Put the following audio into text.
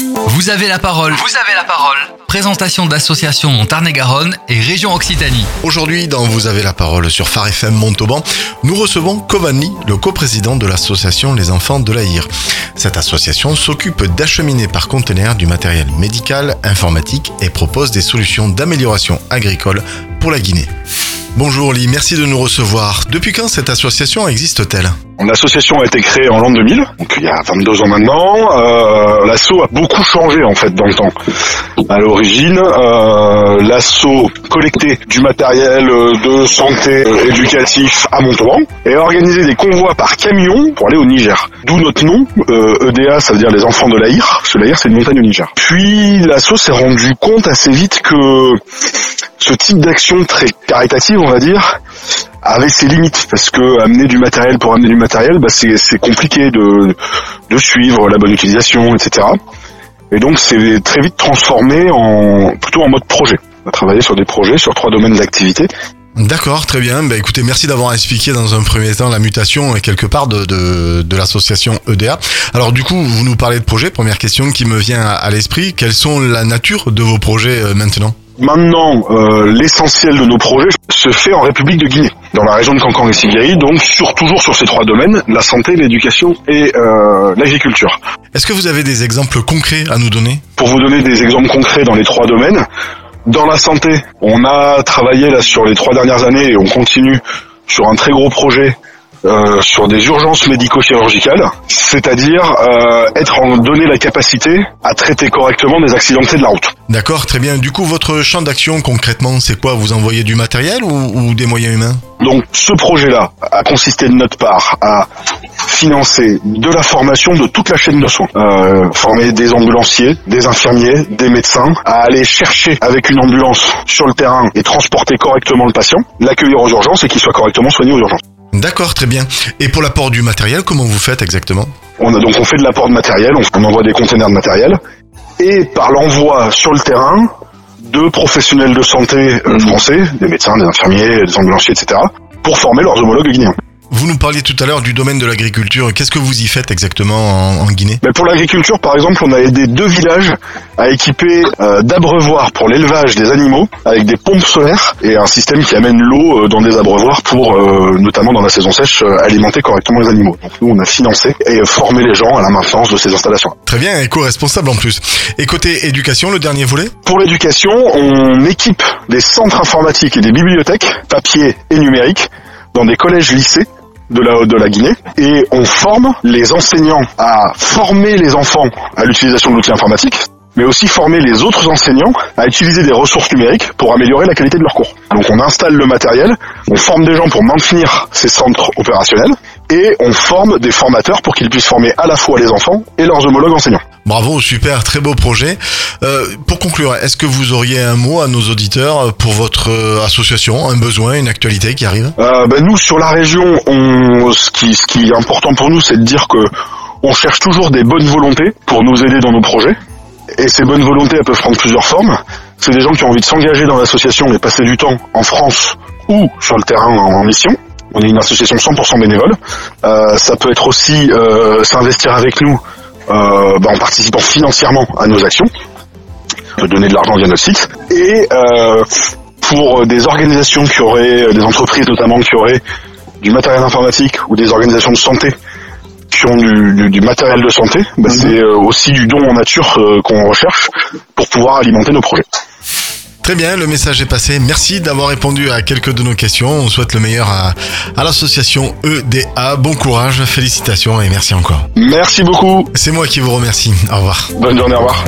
Vous avez la parole. Vous avez la parole. Présentation d'associations Tarn-et-Garonne et région Occitanie. Aujourd'hui, dans Vous avez la parole sur Phare FM Montauban, nous recevons Kovanli, le coprésident de l'association Les Enfants de l'Aïr. Cette association s'occupe d'acheminer par conteneur du matériel médical, informatique et propose des solutions d'amélioration agricole pour la Guinée. Bonjour Lee, merci de nous recevoir. Depuis quand cette association existe-t-elle L'association a été créée en l'an 2000, donc il y a 22 ans maintenant. Euh, l'assaut a beaucoup changé en fait dans le temps. À l'origine, euh, l'assaut collectait du matériel euh, de santé euh, éducatif à Montauban et a organisé des convois par camion pour aller au Niger. D'où notre nom, euh, EDA, ça veut dire les enfants de l'Aïr, que l'Aïr c'est une montagne au Niger. Puis l'assaut s'est rendu compte assez vite que ce type d'action très caritative, on va dire, avait ses limites parce que amener du matériel pour amener du matériel, bah, c'est compliqué de, suivre la bonne utilisation, etc. Et donc c'est très vite transformé en plutôt en mode projet. On a travaillé sur des projets sur trois domaines d'activité. D'accord, très bien. Bah, écoutez, merci d'avoir expliqué dans un premier temps la mutation et quelque part de, de, l'association EDA. Alors du coup, vous nous parlez de projets. Première question qui me vient à, à l'esprit. Quelles sont la nature de vos projets euh, maintenant? Maintenant, euh, l'essentiel de nos projets se fait en République de Guinée, dans la région de Cancang et Siguiri, donc sur, toujours sur ces trois domaines, la santé, l'éducation et euh, l'agriculture. Est-ce que vous avez des exemples concrets à nous donner? Pour vous donner des exemples concrets dans les trois domaines, dans la santé, on a travaillé là sur les trois dernières années et on continue sur un très gros projet euh, sur des urgences médico-chirurgicales, c'est-à-dire euh, être en donner la capacité à traiter correctement des accidentés de la route. D'accord, très bien. Du coup, votre champ d'action concrètement, c'est quoi? Vous envoyez du matériel ou, ou des moyens humains? Donc ce projet-là a consisté de notre part à financer de la formation de toute la chaîne de soins. Euh, former des ambulanciers, des infirmiers, des médecins, à aller chercher avec une ambulance sur le terrain et transporter correctement le patient, l'accueillir aux urgences et qu'il soit correctement soigné aux urgences. D'accord, très bien. Et pour l'apport du matériel, comment vous faites exactement On a donc on fait de l'apport de matériel, on, envoie des containers de matériel et par l'envoi sur le terrain de professionnels de santé euh, français, des médecins, des infirmiers, des ambulanciers, etc., pour former leurs homologues guinéens. Vous nous parliez tout à l'heure du domaine de l'agriculture. Qu'est-ce que vous y faites exactement en, en Guinée? Mais pour l'agriculture, par exemple, on a aidé deux villages à équiper euh, d'abreuvoirs pour l'élevage des animaux avec des pompes solaires et un système qui amène l'eau euh, dans des abreuvoirs pour, euh, notamment dans la saison sèche, alimenter correctement les animaux. Donc nous, on a financé et formé les gens à la maintenance de ces installations. Très bien, éco-responsable en plus. Et côté éducation, le dernier volet? Pour l'éducation, on équipe des centres informatiques et des bibliothèques, papier et numérique, dans des collèges-lycées de la, de la Guinée et on forme les enseignants à former les enfants à l'utilisation de l'outil informatique mais aussi former les autres enseignants à utiliser des ressources numériques pour améliorer la qualité de leurs cours. Donc on installe le matériel, on forme des gens pour maintenir ces centres opérationnels et on forme des formateurs pour qu'ils puissent former à la fois les enfants et leurs homologues enseignants. Bravo, super, très beau projet. Euh, pour conclure, est-ce que vous auriez un mot à nos auditeurs pour votre euh, association, un besoin, une actualité qui arrive? Euh, ben, nous sur la région, on, ce, qui, ce qui est important pour nous, c'est de dire que on cherche toujours des bonnes volontés pour nous aider dans nos projets. Et ces bonnes volontés, elles peuvent prendre plusieurs formes. C'est des gens qui ont envie de s'engager dans l'association et passer du temps en France ou sur le terrain en mission. On est une association 100% bénévole. Euh, ça peut être aussi euh, s'investir avec nous euh, bah, en participant financièrement à nos actions, On peut donner de l'argent via notre site. Et euh, pour des organisations qui auraient, des entreprises notamment qui auraient du matériel informatique ou des organisations de santé qui ont du, du- du matériel de santé, bah, c'est euh, aussi du don en nature qu'on recherche pour pouvoir alimenter nos projets. Très bien, le message est passé. Merci d'avoir répondu à quelques de nos questions. On souhaite le meilleur à, à l'association EDA. Bon courage, félicitations et merci encore. Merci beaucoup. C'est moi qui vous remercie. Au revoir. Bonne journée, au revoir.